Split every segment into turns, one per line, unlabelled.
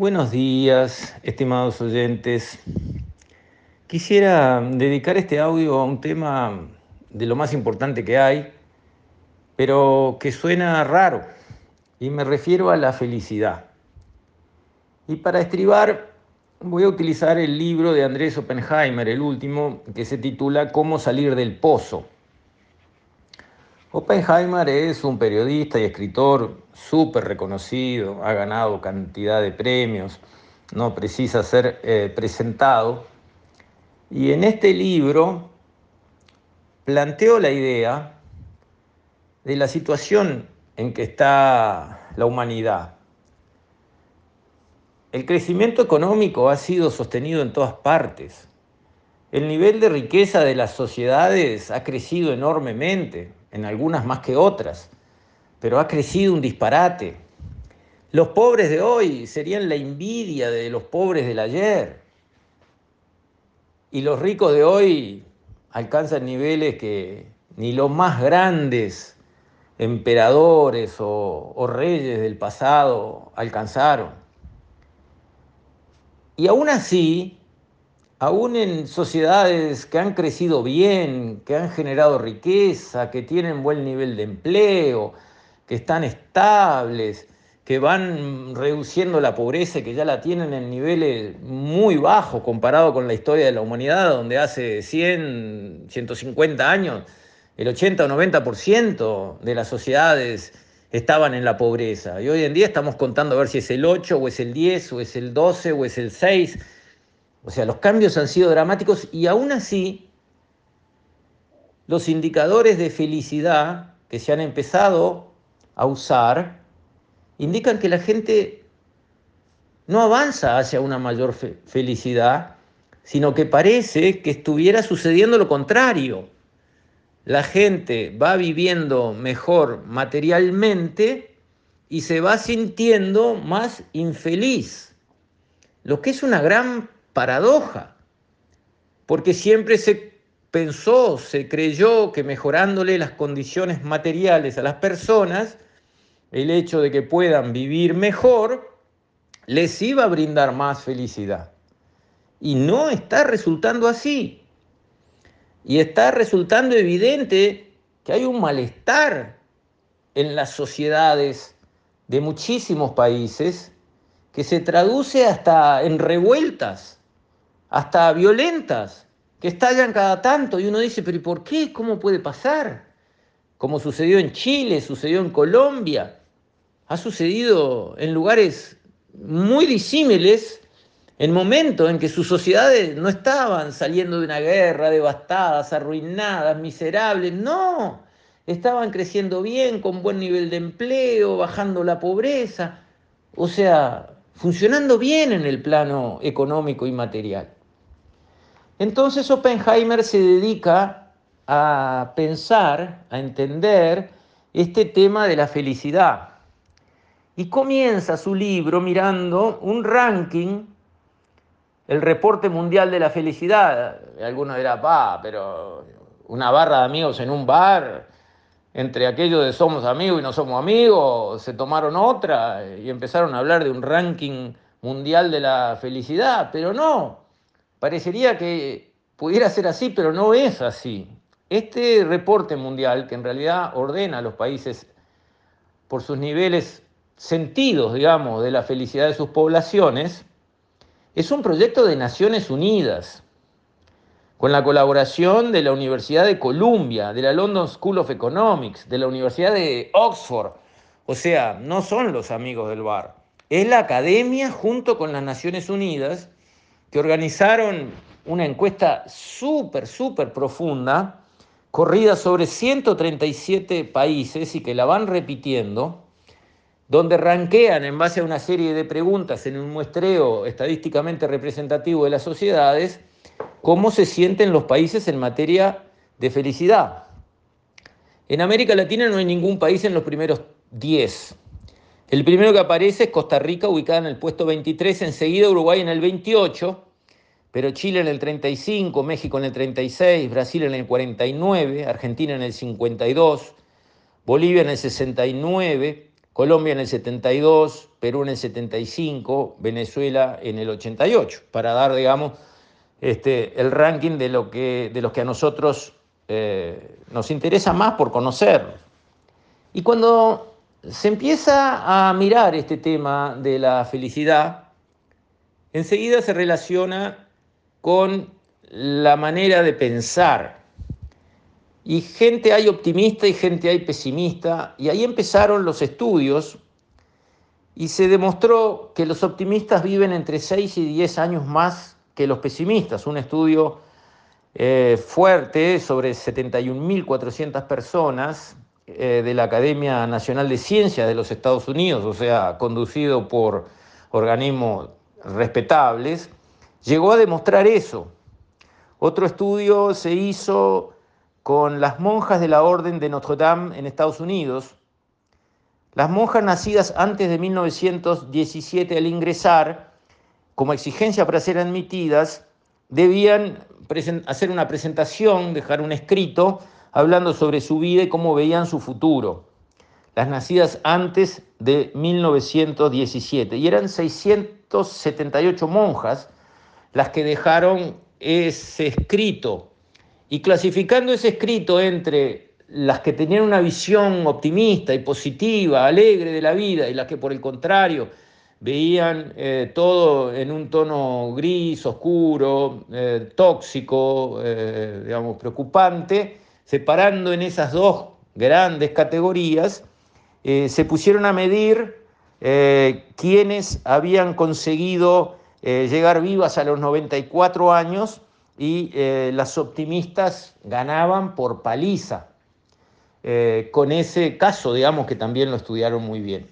Buenos días, estimados oyentes. Quisiera dedicar este audio a un tema de lo más importante que hay, pero que suena raro, y me refiero a la felicidad. Y para estribar voy a utilizar el libro de Andrés Oppenheimer, el último, que se titula Cómo salir del pozo. Oppenheimer es un periodista y escritor súper reconocido, ha ganado cantidad de premios, no precisa ser eh, presentado. Y en este libro planteó la idea de la situación en que está la humanidad. El crecimiento económico ha sido sostenido en todas partes. El nivel de riqueza de las sociedades ha crecido enormemente en algunas más que otras, pero ha crecido un disparate. Los pobres de hoy serían la envidia de los pobres del ayer. Y los ricos de hoy alcanzan niveles que ni los más grandes emperadores o, o reyes del pasado alcanzaron. Y aún así, aún en sociedades que han crecido bien, que han generado riqueza, que tienen buen nivel de empleo, que están estables, que van reduciendo la pobreza y que ya la tienen en niveles muy bajos comparado con la historia de la humanidad, donde hace 100, 150 años el 80 o 90% de las sociedades estaban en la pobreza. Y hoy en día estamos contando a ver si es el 8 o es el 10 o es el 12 o es el 6 o sea, los cambios han sido dramáticos y aún así los indicadores de felicidad que se han empezado a usar indican que la gente no avanza hacia una mayor felicidad, sino que parece que estuviera sucediendo lo contrario. La gente va viviendo mejor materialmente y se va sintiendo más infeliz, lo que es una gran paradoja, porque siempre se pensó, se creyó que mejorándole las condiciones materiales a las personas, el hecho de que puedan vivir mejor, les iba a brindar más felicidad. Y no está resultando así. Y está resultando evidente que hay un malestar en las sociedades de muchísimos países que se traduce hasta en revueltas hasta violentas, que estallan cada tanto y uno dice, pero ¿y por qué? ¿Cómo puede pasar? Como sucedió en Chile, sucedió en Colombia, ha sucedido en lugares muy disímiles, en momentos en que sus sociedades no estaban saliendo de una guerra, devastadas, arruinadas, miserables, no, estaban creciendo bien, con buen nivel de empleo, bajando la pobreza, o sea, funcionando bien en el plano económico y material. Entonces Oppenheimer se dedica a pensar, a entender este tema de la felicidad. Y comienza su libro mirando un ranking, el reporte mundial de la felicidad. Algunos dirán, va, pero una barra de amigos en un bar, entre aquellos de somos amigos y no somos amigos, se tomaron otra y empezaron a hablar de un ranking mundial de la felicidad, pero no, Parecería que pudiera ser así, pero no es así. Este reporte mundial, que en realidad ordena a los países por sus niveles sentidos, digamos, de la felicidad de sus poblaciones, es un proyecto de Naciones Unidas, con la colaboración de la Universidad de Columbia, de la London School of Economics, de la Universidad de Oxford. O sea, no son los amigos del bar. Es la academia junto con las Naciones Unidas que organizaron una encuesta súper, súper profunda, corrida sobre 137 países y que la van repitiendo, donde ranquean en base a una serie de preguntas en un muestreo estadísticamente representativo de las sociedades, cómo se sienten los países en materia de felicidad. En América Latina no hay ningún país en los primeros 10. El primero que aparece es Costa Rica, ubicada en el puesto 23, enseguida Uruguay en el 28, pero Chile en el 35, México en el 36, Brasil en el 49, Argentina en el 52, Bolivia en el 69, Colombia en el 72, Perú en el 75, Venezuela en el 88, para dar, digamos, este, el ranking de, lo que, de los que a nosotros eh, nos interesa más por conocer. Y cuando se empieza a mirar este tema de la felicidad, enseguida se relaciona con la manera de pensar. Y gente hay optimista y gente hay pesimista, y ahí empezaron los estudios y se demostró que los optimistas viven entre 6 y 10 años más que los pesimistas. Un estudio eh, fuerte sobre 71.400 personas eh, de la Academia Nacional de Ciencias de los Estados Unidos, o sea, conducido por organismos respetables, llegó a demostrar eso. Otro estudio se hizo con las monjas de la Orden de Notre Dame en Estados Unidos. Las monjas nacidas antes de 1917 al ingresar, como exigencia para ser admitidas, debían hacer una presentación, dejar un escrito hablando sobre su vida y cómo veían su futuro. Las nacidas antes de 1917. Y eran 678 monjas las que dejaron ese escrito. Y clasificando ese escrito entre las que tenían una visión optimista y positiva, alegre de la vida, y las que por el contrario veían eh, todo en un tono gris, oscuro, eh, tóxico, eh, digamos, preocupante, separando en esas dos grandes categorías, eh, se pusieron a medir eh, quienes habían conseguido eh, llegar vivas a los 94 años y las optimistas ganaban por paliza. con ese caso, digamos que también lo estudiaron muy bien.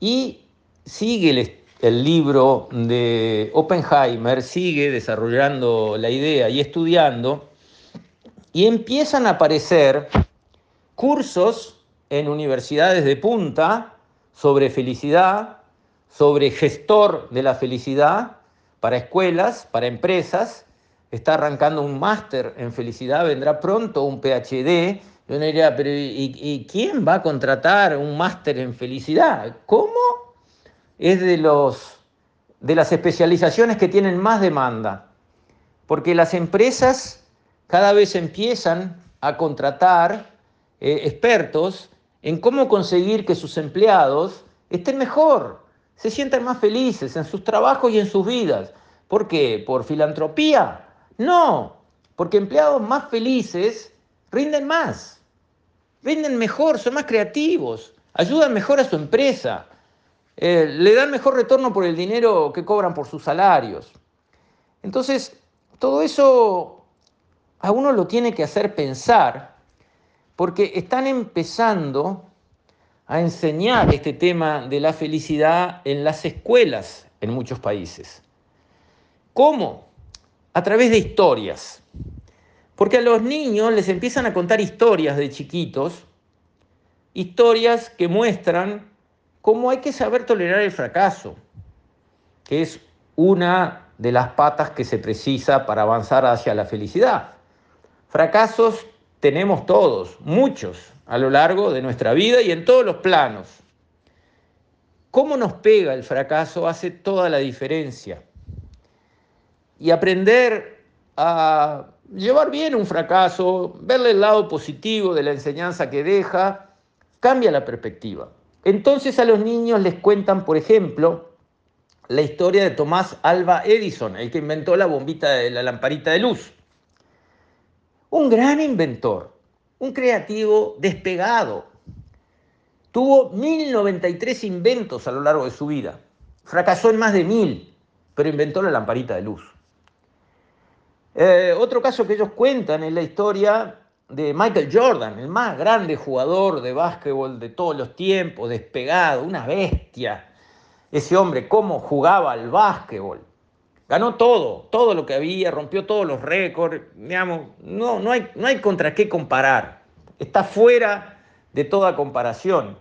Y sigue el libro de Oppenheimer, sigue desarrollando la idea y estudiando y empiezan a aparecer cursos en universidades de punta sobre felicidad, sobre gestor de la felicidad, para escuelas, para empresas. Está arrancando un máster en felicidad, vendrá pronto un PhD. Yo diría, pero ¿y, ¿y, quién va a contratar un máster en felicidad? ¿Cómo? Es de, los, de las especializaciones que tienen más demanda. Porque las empresas cada vez empiezan a contratar eh, expertos en cómo conseguir que sus empleados estén mejor, se sientan más felices en sus trabajos y en sus vidas. ¿Por qué? ¿Por filantropía? No, porque empleados más felices rinden más, rinden mejor, son más creativos, ayudan mejor a su empresa, eh, le dan mejor retorno por el dinero que cobran por sus salarios. Entonces, todo eso a uno lo tiene que hacer pensar, porque están empezando a enseñar este tema de la felicidad en las escuelas en muchos países. ¿Cómo? A través de historias. Porque a los niños les empiezan a contar historias de chiquitos, historias que muestran cómo hay que saber tolerar el fracaso, que es una de las patas que se precisa para avanzar hacia la felicidad. Fracasos tenemos todos, muchos, a lo largo de nuestra vida y en todos los planos. Cómo nos pega el fracaso hace toda la diferencia. Y aprender a llevar bien un fracaso, verle el lado positivo de la enseñanza que deja, cambia la perspectiva. Entonces a los niños les cuentan, por ejemplo, la historia de Tomás Alba Edison, el que inventó la bombita de la lamparita de luz un gran inventor, un creativo despegado. Tuvo 1093 inventos a lo largo de su vida. Fracasó en más de mil, pero inventó la lamparita de luz. Eh, otro caso que ellos cuentan es la historia de Michael Jordan, el más grande jugador de básquetbol de todos los tiempos, despegado, una bestia. Ese hombre, cómo jugaba al básquetbol. Ganó todo, todo lo que había, rompió todos los récords, no, no, hay, no hay contra qué comparar. Está fuera de toda comparación.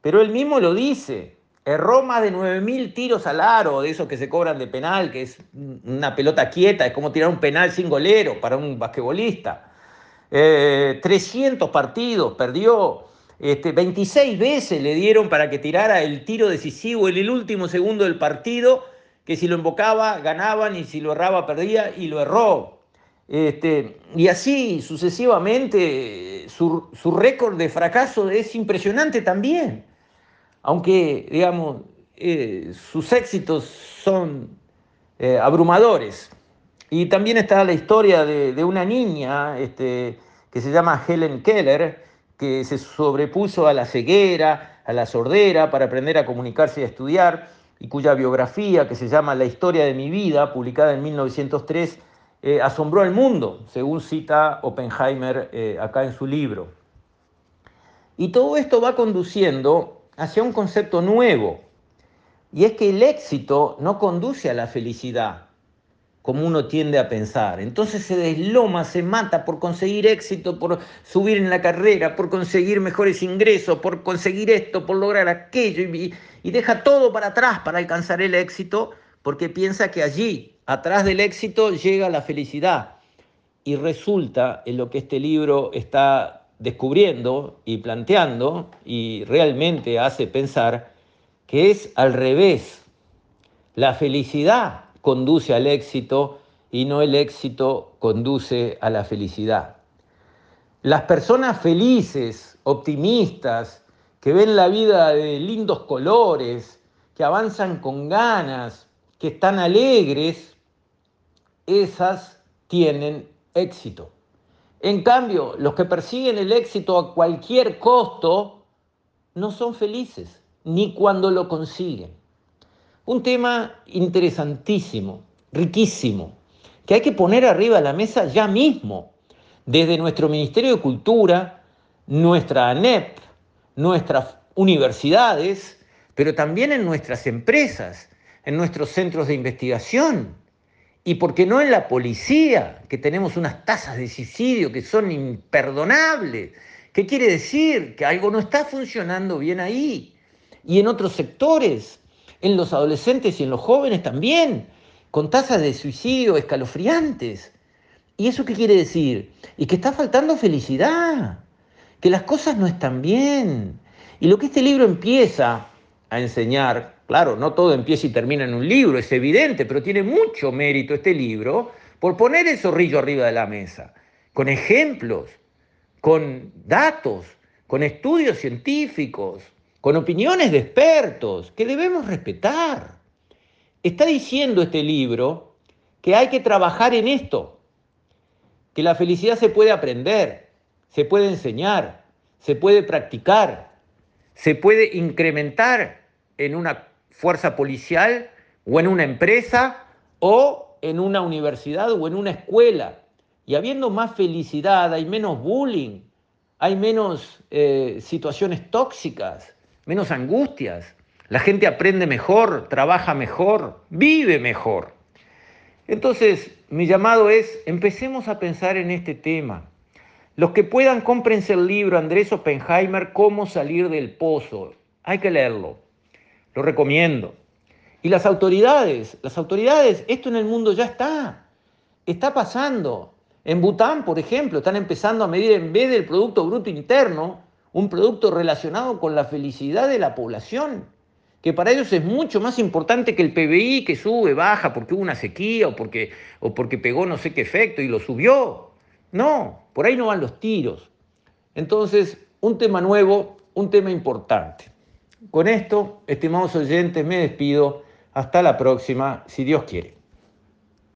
Pero él mismo lo dice, erró más de 9.000 tiros al aro, de esos que se cobran de penal, que es una pelota quieta, es como tirar un penal sin golero para un basquetbolista. 300 eh, partidos perdió, Este, 26 veces le dieron para que tirara el tiro decisivo en el último segundo del partido, que si lo invocaba ganaban y si lo erraba perdía y lo erró. Este, y así sucesivamente, su, su récord de fracaso es impresionante también. Aunque, digamos, eh, sus éxitos son eh, abrumadores. Y también está la historia de, de una niña este, que se llama Helen Keller, que se sobrepuso a la ceguera, a la sordera, para aprender a comunicarse y a estudiar, y cuya biografía, que se llama La historia de mi vida, publicada en 1903, eh, asombró al mundo, según cita Oppenheimer eh, acá en su libro. Y todo esto va conduciendo hacia un concepto nuevo, y es que el éxito no conduce a la felicidad, como uno tiende a pensar. Entonces se desloma, se mata por conseguir éxito, por subir en la carrera, por conseguir mejores ingresos, por conseguir esto, por lograr aquello, y, y deja todo para atrás para alcanzar el éxito, porque piensa que allí, atrás del éxito, llega la felicidad. Y resulta en lo que este libro está descubriendo y planteando, y realmente hace pensar, que es al revés. La felicidad conduce al éxito y no el éxito conduce a la felicidad. Las personas felices, optimistas, que ven la vida de lindos colores, que avanzan con ganas, que están alegres, esas tienen éxito. En cambio, los que persiguen el éxito a cualquier costo no son felices, ni cuando lo consiguen. Un tema interesantísimo, riquísimo, que hay que poner arriba de la mesa ya mismo, desde nuestro Ministerio de Cultura, nuestra ANEP, nuestras universidades, pero también en nuestras empresas, en nuestros centros de investigación. Y por qué no en la policía, que tenemos unas tasas de suicidio que son imperdonables. ¿Qué quiere decir? Que algo no está funcionando bien ahí. Y en otros sectores, en los adolescentes y en los jóvenes también, con tasas de suicidio escalofriantes. ¿Y eso qué quiere decir? Y que está faltando felicidad, que las cosas no están bien. Y lo que este libro empieza a enseñar, claro, no todo empieza y termina en un libro, es evidente, pero tiene mucho mérito este libro por poner el zorrillo arriba de la mesa, con ejemplos, con datos, con estudios científicos, con opiniones de expertos que debemos respetar. Está diciendo este libro que hay que trabajar en esto, que la felicidad se puede aprender, se puede enseñar, se puede practicar, se puede incrementar en una fuerza policial o en una empresa o en una universidad o en una escuela. Y habiendo más felicidad, hay menos bullying, hay menos eh, situaciones tóxicas, menos angustias, la gente aprende mejor, trabaja mejor, vive mejor. Entonces, mi llamado es, empecemos a pensar en este tema. Los que puedan, cómprense el libro Andrés Oppenheimer, Cómo salir del pozo. Hay que leerlo. Lo recomiendo. Y las autoridades, las autoridades, esto en el mundo ya está. Está pasando. En Bután, por ejemplo, están empezando a medir en vez del Producto Bruto Interno, un producto relacionado con la felicidad de la población, que para ellos es mucho más importante que el PBI que sube, baja porque hubo una sequía o porque, o porque pegó no sé qué efecto y lo subió. No, por ahí no van los tiros. Entonces, un tema nuevo, un tema importante. Con esto, estimados oyentes, me despido. Hasta la próxima, si Dios quiere.